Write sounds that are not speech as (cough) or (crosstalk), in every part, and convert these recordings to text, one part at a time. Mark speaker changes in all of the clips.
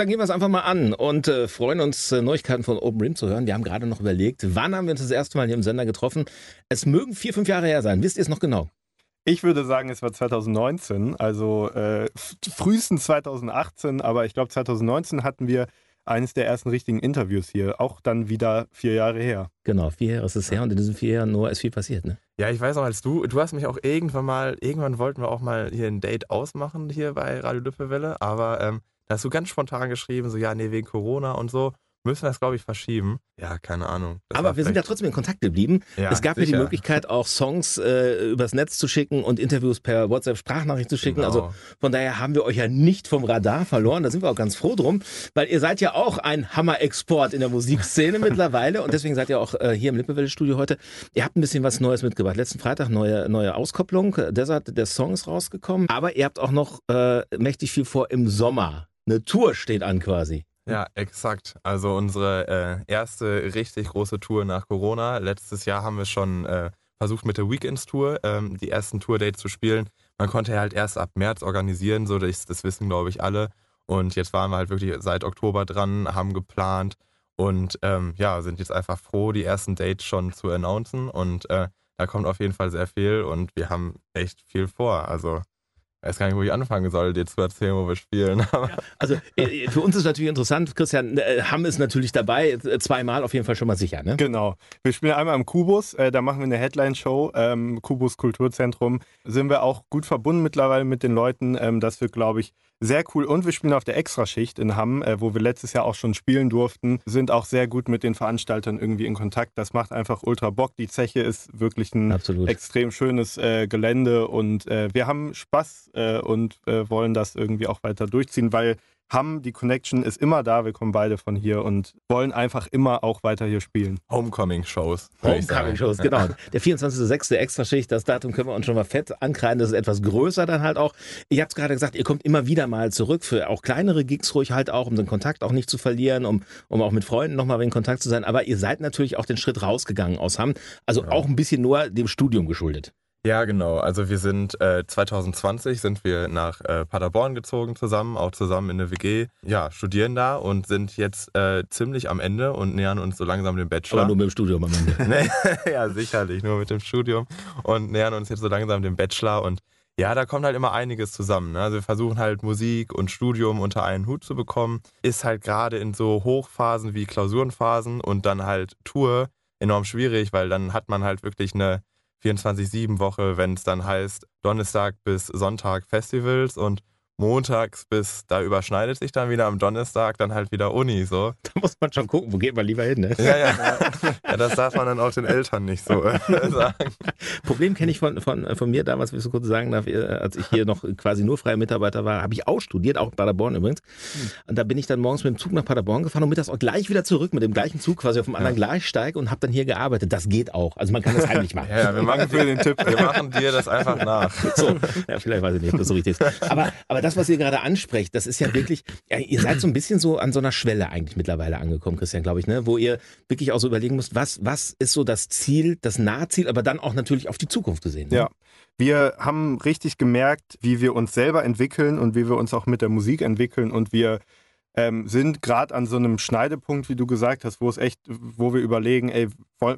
Speaker 1: dann gehen wir es einfach mal an und äh, freuen uns, äh, Neuigkeiten von Open Rim zu hören. Wir haben gerade noch überlegt, wann haben wir uns das erste Mal hier im Sender getroffen? Es mögen vier, fünf Jahre her sein. Wisst ihr es noch genau?
Speaker 2: Ich würde sagen, es war 2019, also äh, frühestens 2018, aber ich glaube 2019 hatten wir eines der ersten richtigen Interviews hier, auch dann wieder vier Jahre her.
Speaker 1: Genau, vier Jahre ist es her und in diesen vier Jahren nur ist viel passiert, ne?
Speaker 3: Ja, ich weiß auch, als du, du hast mich auch irgendwann mal, irgendwann wollten wir auch mal hier ein Date ausmachen hier bei Radio Düppelwelle, aber ähm, da hast du ganz spontan geschrieben, so ja, nee, wegen Corona und so müssen das, glaube ich, verschieben. Ja, keine Ahnung.
Speaker 1: Das Aber wir sind ja trotzdem in Kontakt geblieben. Ja, es gab sicher. ja die Möglichkeit, auch Songs äh, übers Netz zu schicken und Interviews per WhatsApp-Sprachnachricht zu schicken. Also genau. Also von daher haben wir euch ja nicht vom Radar verloren. Da sind wir auch ganz froh drum, weil ihr seid ja auch ein Hammer-Export in der Musikszene (laughs) mittlerweile und deswegen seid ihr auch äh, hier im Lippewelle-Studio heute. Ihr habt ein bisschen was Neues mitgebracht. Letzten Freitag neue, neue Auskopplung. Desert der Song ist rausgekommen. Aber ihr habt auch noch äh, mächtig viel vor im Sommer. Eine Tour steht an quasi.
Speaker 3: Ja, exakt. Also unsere äh, erste richtig große Tour nach Corona. Letztes Jahr haben wir schon äh, versucht mit der Weekends Tour ähm, die ersten Tour-Dates zu spielen. Man konnte halt erst ab März organisieren, so das, das wissen glaube ich alle. Und jetzt waren wir halt wirklich seit Oktober dran, haben geplant und ähm, ja, sind jetzt einfach froh, die ersten Dates schon zu announcen. Und äh, da kommt auf jeden Fall sehr viel und wir haben echt viel vor. Also ich weiß gar nicht, wo ich anfangen soll, dir zu erzählen, wo wir spielen. (laughs)
Speaker 1: Ja, also äh, für uns ist natürlich interessant, Christian, äh, Hamm ist natürlich dabei, äh, zweimal auf jeden Fall schon mal sicher, ne?
Speaker 2: Genau. Wir spielen einmal im Kubus, da machen wir eine Headline-Show, ähm, Kubus Kulturzentrum. Sind wir auch gut verbunden mittlerweile mit den Leuten. Ähm, das wird, glaube ich, sehr cool. Und wir spielen auf der Extraschicht in Hamm, äh, wo wir letztes Jahr auch schon spielen durften. Sind auch sehr gut mit den Veranstaltern irgendwie in Kontakt. Das macht einfach ultra Bock. Die Zeche ist wirklich ein Absolut. extrem schönes äh, Gelände und äh, wir haben Spaß äh, und äh, wollen das irgendwie auch weiter durchziehen, weil haben, die Connection ist immer da, wir kommen beide von hier und wollen einfach immer auch weiter hier spielen.
Speaker 3: Homecoming-Shows.
Speaker 1: Homecoming-Shows, genau. Der 24.06. Extraschicht, das Datum können wir uns schon mal fett ankreiden, das ist etwas größer dann halt auch. Ich habe es gerade gesagt, ihr kommt immer wieder mal zurück für auch kleinere Gigs ruhig halt auch, um den Kontakt auch nicht zu verlieren, um, um auch mit Freunden nochmal in Kontakt zu sein, aber ihr seid natürlich auch den Schritt rausgegangen aus Hamm, also ja. auch ein bisschen nur dem Studium geschuldet.
Speaker 3: Ja, genau. Also wir sind äh, 2020 sind wir nach äh, Paderborn gezogen zusammen, auch zusammen in der WG. Ja, studieren da und sind jetzt äh, ziemlich am Ende und nähern uns so langsam dem Bachelor.
Speaker 1: Aber nur mit dem Studium am Ende. (laughs) (laughs)
Speaker 3: ja, sicherlich, nur mit dem Studium und nähern uns jetzt so langsam dem Bachelor und ja, da kommt halt immer einiges zusammen. Ne? Also wir versuchen halt Musik und Studium unter einen Hut zu bekommen. Ist halt gerade in so Hochphasen wie Klausurenphasen und dann halt Tour enorm schwierig, weil dann hat man halt wirklich eine 24-7-Woche, wenn es dann heißt Donnerstag bis Sonntag Festivals und montags bis, da überschneidet sich dann wieder am Donnerstag dann halt wieder Uni, so.
Speaker 1: Da muss man schon gucken, wo geht man lieber hin, ne?
Speaker 3: Ja, ja. ja das darf man dann auch den Eltern nicht so äh, sagen.
Speaker 1: Problem kenne ich von, von, von mir damals, wie ich so kurz sagen darf, äh, als ich hier noch quasi nur freier Mitarbeiter war, habe ich auch studiert, auch in Paderborn übrigens. Und da bin ich dann morgens mit dem Zug nach Paderborn gefahren und mittags auch gleich wieder zurück mit dem gleichen Zug quasi auf dem anderen ja. Gleissteig und habe dann hier gearbeitet. Das geht auch. Also man kann das heimlich machen.
Speaker 3: Ja, wir machen dir den Tipp. Wir machen dir das einfach nach.
Speaker 1: So, ja, vielleicht weiß ich nicht, ob das so richtig ist. Aber, aber das, was ihr gerade ansprecht, ansprecht, das ist ja wirklich, ja, ihr seid so ein bisschen so an so einer Schwelle eigentlich mittlerweile angekommen, Christian, glaube ich, ne? wo ihr wirklich auch so überlegen müsst, was, was ist so das Ziel, das Nahziel, aber dann auch natürlich auf die Zukunft gesehen.
Speaker 2: Ne? Ja. Wir haben richtig gemerkt, wie wir uns selber entwickeln und wie wir uns auch mit der Musik entwickeln und wir ähm, sind gerade an so einem Schneidepunkt, wie du gesagt hast, wo es echt, wo wir überlegen, ey,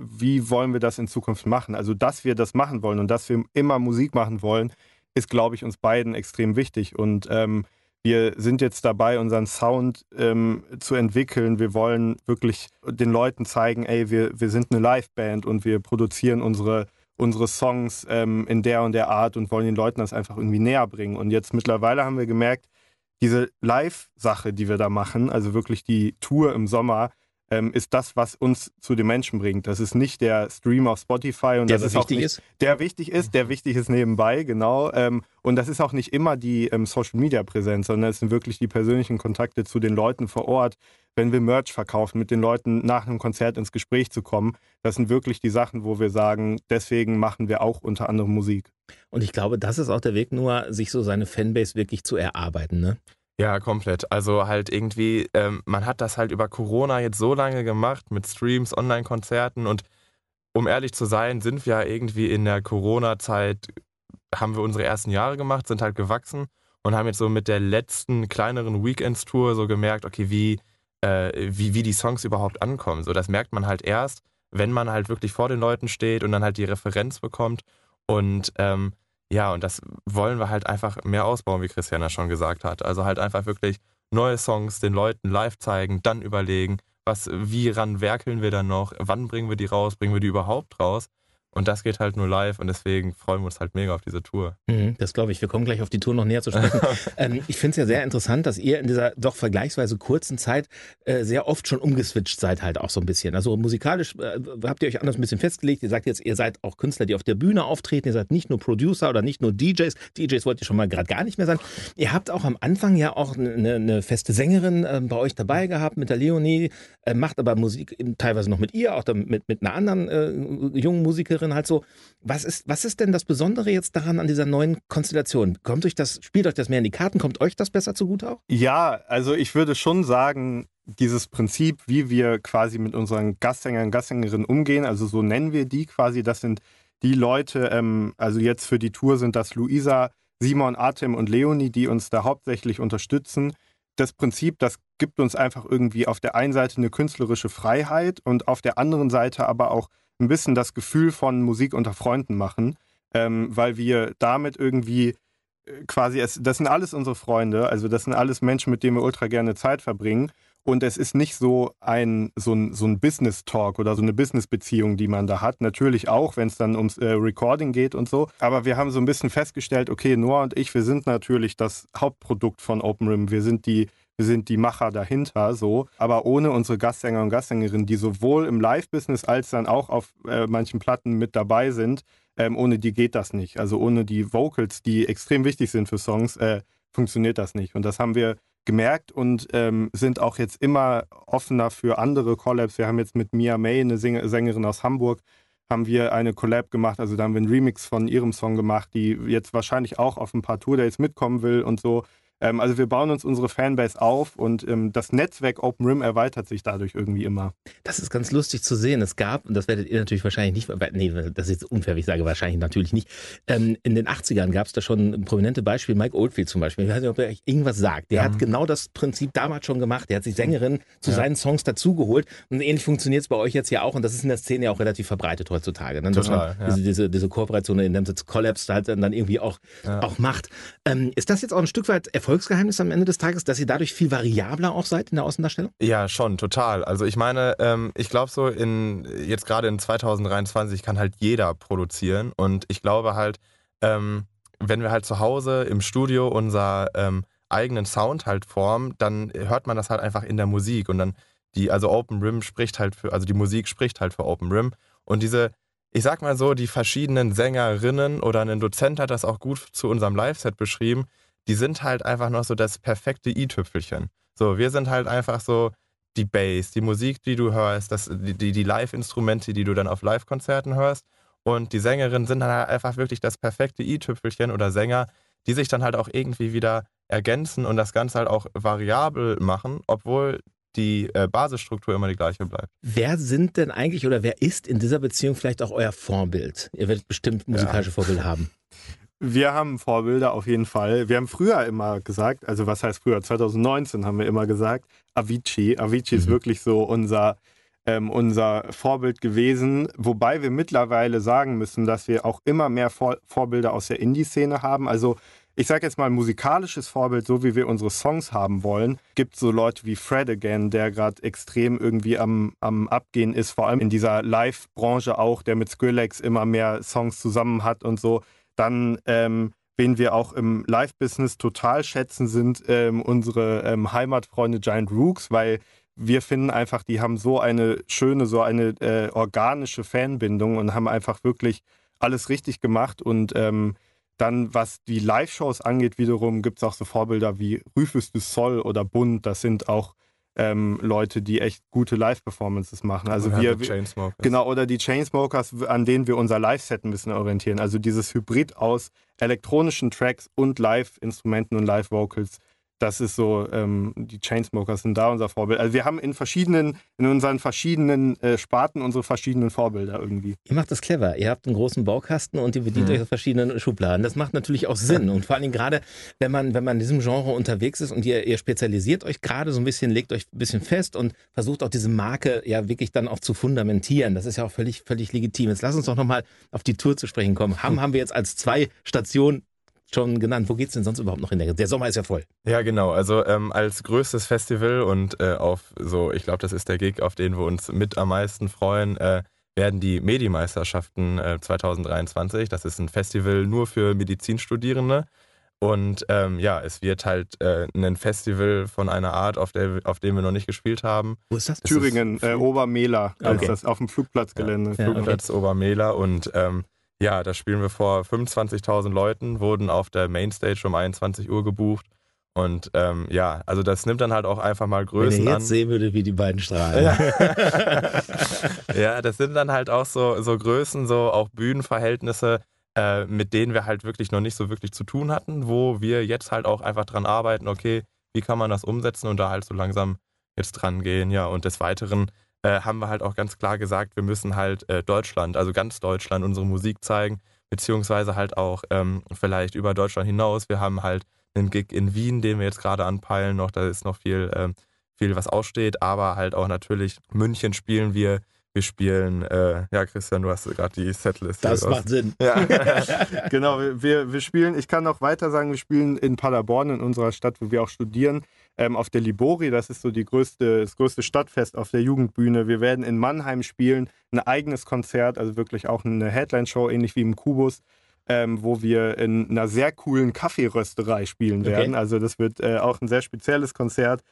Speaker 2: wie wollen wir das in Zukunft machen? Also, dass wir das machen wollen und dass wir immer Musik machen wollen, ist, glaube ich, uns beiden extrem wichtig. Und ähm, wir sind jetzt dabei, unseren Sound ähm, zu entwickeln. Wir wollen wirklich den Leuten zeigen, ey, wir, wir sind eine Liveband und wir produzieren unsere, unsere Songs ähm, in der und der Art und wollen den Leuten das einfach irgendwie näher bringen. Und jetzt mittlerweile haben wir gemerkt, diese Live-Sache, die wir da machen, also wirklich die Tour im Sommer, ähm, ist das, was uns zu den Menschen bringt. Das ist nicht der Stream auf Spotify und
Speaker 1: der
Speaker 2: das ist
Speaker 1: wichtig
Speaker 2: nicht,
Speaker 1: ist.
Speaker 2: Der wichtig ist, der wichtig ist nebenbei, genau. Ähm, und das ist auch nicht immer die ähm, Social Media Präsenz, sondern es sind wirklich die persönlichen Kontakte zu den Leuten vor Ort, wenn wir Merch verkaufen, mit den Leuten nach einem Konzert ins Gespräch zu kommen. Das sind wirklich die Sachen, wo wir sagen, deswegen machen wir auch unter anderem Musik.
Speaker 1: Und ich glaube, das ist auch der Weg, nur sich so seine Fanbase wirklich zu erarbeiten, ne?
Speaker 3: Ja, komplett. Also halt irgendwie, ähm, man hat das halt über Corona jetzt so lange gemacht mit Streams, Online-Konzerten und um ehrlich zu sein, sind wir irgendwie in der Corona-Zeit, haben wir unsere ersten Jahre gemacht, sind halt gewachsen und haben jetzt so mit der letzten kleineren Weekends-Tour so gemerkt, okay, wie, äh, wie, wie die Songs überhaupt ankommen. So, das merkt man halt erst, wenn man halt wirklich vor den Leuten steht und dann halt die Referenz bekommt. Und ähm, ja, und das wollen wir halt einfach mehr ausbauen, wie Christiana schon gesagt hat. Also halt einfach wirklich neue Songs den Leuten live zeigen, dann überlegen, was, wie ran werkeln wir dann noch, wann bringen wir die raus, bringen wir die überhaupt raus? Und das geht halt nur live und deswegen freuen wir uns halt mega auf diese Tour.
Speaker 1: Mhm, das glaube ich. Wir kommen gleich auf die Tour noch näher zu sprechen. (laughs) ähm, ich finde es ja sehr interessant, dass ihr in dieser doch vergleichsweise kurzen Zeit äh, sehr oft schon umgeswitcht seid, halt auch so ein bisschen. Also musikalisch äh, habt ihr euch anders ein bisschen festgelegt. Ihr sagt jetzt, ihr seid auch Künstler, die auf der Bühne auftreten. Ihr seid nicht nur Producer oder nicht nur DJs. DJs wollt ihr schon mal gerade gar nicht mehr sein. Ihr habt auch am Anfang ja auch eine, eine feste Sängerin äh, bei euch dabei gehabt mit der Leonie, äh, macht aber Musik teilweise noch mit ihr, auch mit, mit einer anderen äh, jungen Musikerin Zuhörerin halt so, was ist, was ist denn das Besondere jetzt daran an dieser neuen Konstellation? Kommt euch das, spielt euch das mehr in die Karten? Kommt euch das besser zugute auch?
Speaker 2: Ja, also ich würde schon sagen, dieses Prinzip, wie wir quasi mit unseren Gastsängern Gastsängerinnen umgehen, also so nennen wir die quasi, das sind die Leute, ähm, also jetzt für die Tour sind das Luisa, Simon, Artem und Leonie, die uns da hauptsächlich unterstützen. Das Prinzip, das gibt uns einfach irgendwie auf der einen Seite eine künstlerische Freiheit und auf der anderen Seite aber auch ein bisschen das Gefühl von Musik unter Freunden machen, ähm, weil wir damit irgendwie äh, quasi, es, das sind alles unsere Freunde, also das sind alles Menschen, mit denen wir ultra gerne Zeit verbringen. Und es ist nicht so ein, so ein, so ein Business-Talk oder so eine Business-Beziehung, die man da hat. Natürlich auch, wenn es dann ums äh, Recording geht und so. Aber wir haben so ein bisschen festgestellt, okay, Noah und ich, wir sind natürlich das Hauptprodukt von OpenRim. Wir sind die wir sind die Macher dahinter, so. Aber ohne unsere Gastsänger und Gastsängerinnen, die sowohl im Live-Business als dann auch auf äh, manchen Platten mit dabei sind, ähm, ohne die geht das nicht. Also ohne die Vocals, die extrem wichtig sind für Songs, äh, funktioniert das nicht. Und das haben wir gemerkt und ähm, sind auch jetzt immer offener für andere Collabs. Wir haben jetzt mit Mia May, eine Sängerin aus Hamburg, haben wir eine Collab gemacht. Also da haben wir einen Remix von ihrem Song gemacht, die jetzt wahrscheinlich auch auf ein paar Tourdates mitkommen will und so. Ähm, also wir bauen uns unsere Fanbase auf und ähm, das Netzwerk OpenRim erweitert sich dadurch irgendwie immer.
Speaker 1: Das ist ganz lustig zu sehen. Es gab, und das werdet ihr natürlich wahrscheinlich nicht, nee, das ist jetzt unfair, ich sage wahrscheinlich natürlich nicht. Ähm, in den 80ern gab es da schon ein prominente Beispiel, Mike Oldfield zum Beispiel. Ich weiß nicht, ob er euch irgendwas sagt. Der ja. hat genau das Prinzip damals schon gemacht. Der hat sich Sängerinnen zu ja. seinen Songs dazugeholt. Und ähnlich funktioniert es bei euch jetzt ja auch. Und das ist in der Szene ja auch relativ verbreitet heutzutage. Ne? Total, ja. diese, diese, diese Kooperation, in dem es Collapse halt dann irgendwie auch, auch macht. Ähm, ist das jetzt auch ein Stück weit Erfolg Erfolgsgeheimnis am Ende des Tages, dass ihr dadurch viel variabler auch seid in der Außendarstellung?
Speaker 3: Ja, schon, total. Also ich meine, ähm, ich glaube so in jetzt gerade in 2023 kann halt jeder produzieren und ich glaube halt, ähm, wenn wir halt zu Hause im Studio unser ähm, eigenen Sound halt formen, dann hört man das halt einfach in der Musik und dann die, also Open Rim spricht halt für, also die Musik spricht halt für Open Rim und diese ich sag mal so, die verschiedenen Sängerinnen oder ein Dozent hat das auch gut zu unserem Live-Set beschrieben die sind halt einfach noch so das perfekte i-Tüpfelchen. So, wir sind halt einfach so die Bass, die Musik, die du hörst, das, die, die, die Live-Instrumente, die du dann auf Live-Konzerten hörst. Und die Sängerinnen sind dann halt einfach wirklich das perfekte i-Tüpfelchen oder Sänger, die sich dann halt auch irgendwie wieder ergänzen und das Ganze halt auch variabel machen, obwohl die äh, Basisstruktur immer die gleiche bleibt.
Speaker 1: Wer sind denn eigentlich oder wer ist in dieser Beziehung vielleicht auch euer Vorbild? Ihr werdet bestimmt musikalische ja. Vorbilder haben.
Speaker 2: Wir haben Vorbilder auf jeden Fall. Wir haben früher immer gesagt, also was heißt früher? 2019 haben wir immer gesagt, Avicii. Avicii mhm. ist wirklich so unser, ähm, unser Vorbild gewesen. Wobei wir mittlerweile sagen müssen, dass wir auch immer mehr Vor Vorbilder aus der Indie-Szene haben. Also ich sage jetzt mal musikalisches Vorbild, so wie wir unsere Songs haben wollen, gibt so Leute wie Fred Again, der gerade extrem irgendwie am, am Abgehen ist, vor allem in dieser Live-Branche auch, der mit Skrillex immer mehr Songs zusammen hat und so. Dann, ähm, wen wir auch im Live-Business total schätzen, sind ähm, unsere ähm, Heimatfreunde Giant Rooks, weil wir finden einfach, die haben so eine schöne, so eine äh, organische Fanbindung und haben einfach wirklich alles richtig gemacht. Und ähm, dann, was die Live-Shows angeht, wiederum gibt es auch so Vorbilder wie Rufus du Sol oder Bund. Das sind auch ähm, Leute, die echt gute Live-Performances machen. Also oder wir, wir genau oder die Chainsmokers, an denen wir unser Live-Set ein bisschen orientieren. Also dieses Hybrid aus elektronischen Tracks und Live-Instrumenten und Live-Vocals. Das ist so, ähm, die Chainsmokers sind da unser Vorbild. Also wir haben in verschiedenen, in unseren verschiedenen äh, Sparten unsere verschiedenen Vorbilder irgendwie.
Speaker 1: Ihr macht das clever. Ihr habt einen großen Baukasten und ihr bedient mhm. euch aus verschiedenen Schubladen. Das macht natürlich auch Sinn. Und vor allen Dingen gerade, wenn man, wenn man in diesem Genre unterwegs ist und ihr, ihr spezialisiert euch gerade so ein bisschen, legt euch ein bisschen fest und versucht auch diese Marke ja wirklich dann auch zu fundamentieren. Das ist ja auch völlig, völlig legitim. Jetzt lass uns doch nochmal auf die Tour zu sprechen kommen. Haben, haben wir jetzt als zwei Stationen schon genannt. Wo geht es denn sonst überhaupt noch in der? Der Sommer ist ja voll.
Speaker 3: Ja, genau. Also ähm, als größtes Festival und äh, auf so, ich glaube, das ist der Gig, auf den wir uns mit am meisten freuen, äh, werden die Medi-Meisterschaften äh, 2023. Das ist ein Festival nur für Medizinstudierende. Und ähm, ja, es wird halt äh, ein Festival von einer Art, auf, der, auf dem wir noch nicht gespielt haben.
Speaker 2: Wo ist das? Thüringen, äh, Obermehler, okay. das auf dem Flugplatzgelände. Ja.
Speaker 3: Flugplatz okay. Obermehler und ähm, ja, da spielen wir vor 25.000 Leuten, wurden auf der Mainstage um 21 Uhr gebucht. Und ähm, ja, also das nimmt dann halt auch einfach mal Größen
Speaker 1: Wenn ihr
Speaker 3: jetzt
Speaker 1: an. sehen würde, wie die beiden strahlen.
Speaker 3: Ja. (laughs) ja, das sind dann halt auch so, so Größen, so auch Bühnenverhältnisse, äh, mit denen wir halt wirklich noch nicht so wirklich zu tun hatten, wo wir jetzt halt auch einfach dran arbeiten, okay, wie kann man das umsetzen und da halt so langsam jetzt dran gehen. Ja, und des Weiteren äh, haben wir halt auch ganz klar gesagt, wir müssen halt äh, Deutschland, also ganz Deutschland, unsere Musik zeigen, beziehungsweise halt auch ähm, vielleicht über Deutschland hinaus. Wir haben halt einen Gig in Wien, den wir jetzt gerade anpeilen noch, da ist noch viel, ähm, viel was aussteht, aber halt auch natürlich München spielen wir, wir spielen, äh, ja, Christian, du hast gerade die Setlist.
Speaker 1: Das macht Sinn.
Speaker 2: Ja. (laughs) genau, wir, wir spielen, ich kann noch weiter sagen, wir spielen in Paderborn, in unserer Stadt, wo wir auch studieren, ähm, auf der Libori. Das ist so die größte, das größte Stadtfest auf der Jugendbühne. Wir werden in Mannheim spielen, ein eigenes Konzert, also wirklich auch eine Headline-Show, ähnlich wie im Kubus. Ähm, wo wir in einer sehr coolen Kaffeerösterei spielen werden. Okay. Also das wird äh, auch ein sehr spezielles Konzert.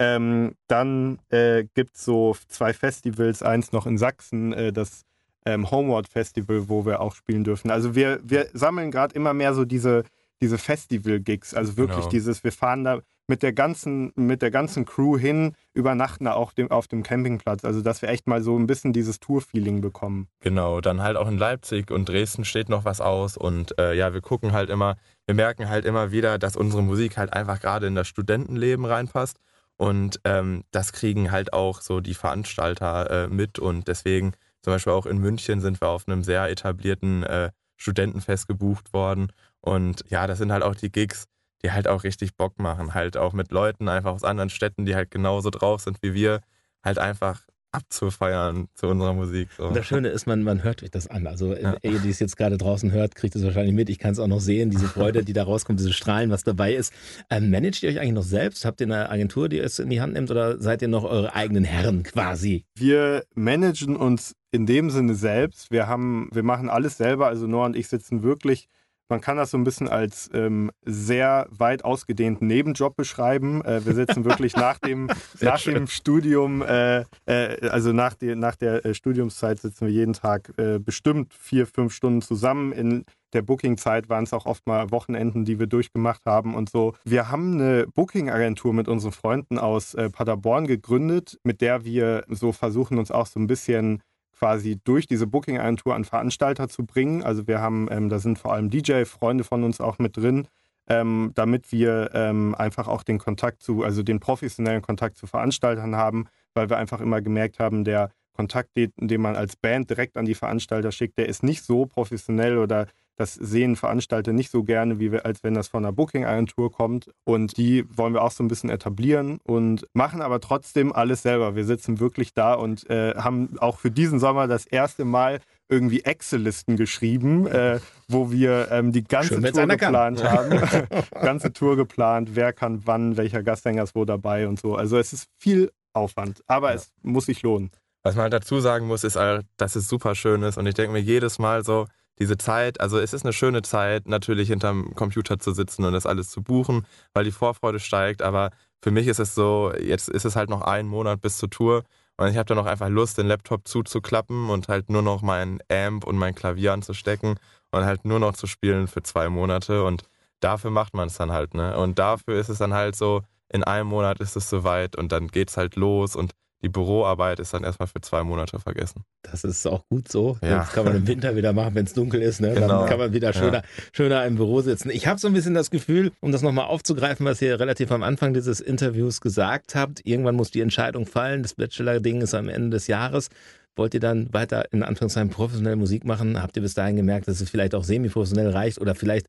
Speaker 2: Ähm, dann äh, gibt es so zwei Festivals, eins noch in Sachsen, äh, das ähm, Homeward Festival, wo wir auch spielen dürfen. Also wir, wir sammeln gerade immer mehr so diese, diese Festival-Gigs. Also wirklich genau. dieses, wir fahren da mit der ganzen, mit der ganzen Crew hin, übernachten da auch dem, auf dem Campingplatz. Also dass wir echt mal so ein bisschen dieses Tour-Feeling bekommen.
Speaker 3: Genau, dann halt auch in Leipzig und Dresden steht noch was aus. Und äh, ja, wir gucken halt immer, wir merken halt immer wieder, dass unsere Musik halt einfach gerade in das Studentenleben reinpasst. Und ähm, das kriegen halt auch so die Veranstalter äh, mit. Und deswegen, zum Beispiel auch in München, sind wir auf einem sehr etablierten äh, Studentenfest gebucht worden. Und ja, das sind halt auch die Gigs, die halt auch richtig Bock machen. Halt auch mit Leuten einfach aus anderen Städten, die halt genauso drauf sind wie wir, halt einfach abzufeiern zu unserer Musik. So.
Speaker 1: Das Schöne ist, man, man hört euch das an. Also ja. ihr, die es jetzt gerade draußen hört, kriegt es wahrscheinlich mit. Ich kann es auch noch sehen, diese Freude, die da rauskommt, diese Strahlen, was dabei ist. Ähm, managt ihr euch eigentlich noch selbst? Habt ihr eine Agentur, die es in die Hand nimmt oder seid ihr noch eure eigenen Herren quasi?
Speaker 2: Wir managen uns in dem Sinne selbst. Wir haben, wir machen alles selber. Also Noah und ich sitzen wirklich man kann das so ein bisschen als ähm, sehr weit ausgedehnten Nebenjob beschreiben. Äh, wir sitzen wirklich nach (laughs) dem, nach dem Studium, äh, äh, also nach, die, nach der äh, Studiumszeit sitzen wir jeden Tag äh, bestimmt vier, fünf Stunden zusammen. In der Booking-Zeit waren es auch oft mal Wochenenden, die wir durchgemacht haben und so. Wir haben eine Booking-Agentur mit unseren Freunden aus äh, Paderborn gegründet, mit der wir so versuchen, uns auch so ein bisschen quasi durch diese Booking-Agentur an Veranstalter zu bringen. Also wir haben, ähm, da sind vor allem DJ-Freunde von uns auch mit drin, ähm, damit wir ähm, einfach auch den Kontakt zu, also den professionellen Kontakt zu Veranstaltern haben, weil wir einfach immer gemerkt haben, der Kontakt, den man als Band direkt an die Veranstalter schickt, der ist nicht so professionell oder das sehen Veranstalter nicht so gerne, wie wir, als wenn das von einer Booking-Agentur kommt. Und die wollen wir auch so ein bisschen etablieren und machen aber trotzdem alles selber. Wir sitzen wirklich da und äh, haben auch für diesen Sommer das erste Mal irgendwie Excel-Listen geschrieben, äh, wo wir ähm, die ganze Schön, Tour geplant haben. (laughs) ganze Tour geplant, wer kann wann, welcher Gastsänger ist wo dabei und so. Also es ist viel Aufwand, aber ja. es muss sich lohnen.
Speaker 3: Was man halt dazu sagen muss, ist, halt, dass es super schön ist und ich denke mir jedes Mal so, diese Zeit, also es ist eine schöne Zeit, natürlich hinterm Computer zu sitzen und das alles zu buchen, weil die Vorfreude steigt. Aber für mich ist es so, jetzt ist es halt noch ein Monat bis zur Tour und ich habe dann noch einfach Lust, den Laptop zuzuklappen und halt nur noch meinen Amp und mein Klavier anzustecken und halt nur noch zu spielen für zwei Monate. Und dafür macht man es dann halt, ne? Und dafür ist es dann halt so, in einem Monat ist es soweit und dann geht's halt los und die Büroarbeit ist dann erstmal für zwei Monate vergessen.
Speaker 1: Das ist auch gut so. Ja. Das kann man im Winter wieder machen, wenn es dunkel ist. Ne? Genau. Dann kann man wieder schöner, ja. schöner im Büro sitzen. Ich habe so ein bisschen das Gefühl, um das nochmal aufzugreifen, was ihr relativ am Anfang dieses Interviews gesagt habt, irgendwann muss die Entscheidung fallen. Das Bachelor-Ding ist am Ende des Jahres. Wollt ihr dann weiter in Anführungszeichen professionell Musik machen? Habt ihr bis dahin gemerkt, dass es vielleicht auch semi-professionell reicht oder vielleicht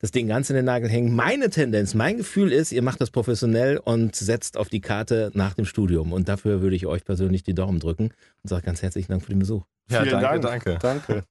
Speaker 1: das Ding ganz in den Nagel hängen. Meine Tendenz, mein Gefühl ist, ihr macht das professionell und setzt auf die Karte nach dem Studium. Und dafür würde ich euch persönlich die Daumen drücken und sage ganz herzlichen Dank für den Besuch.
Speaker 3: Ja, Vielen danke,
Speaker 2: Dank. danke. Danke.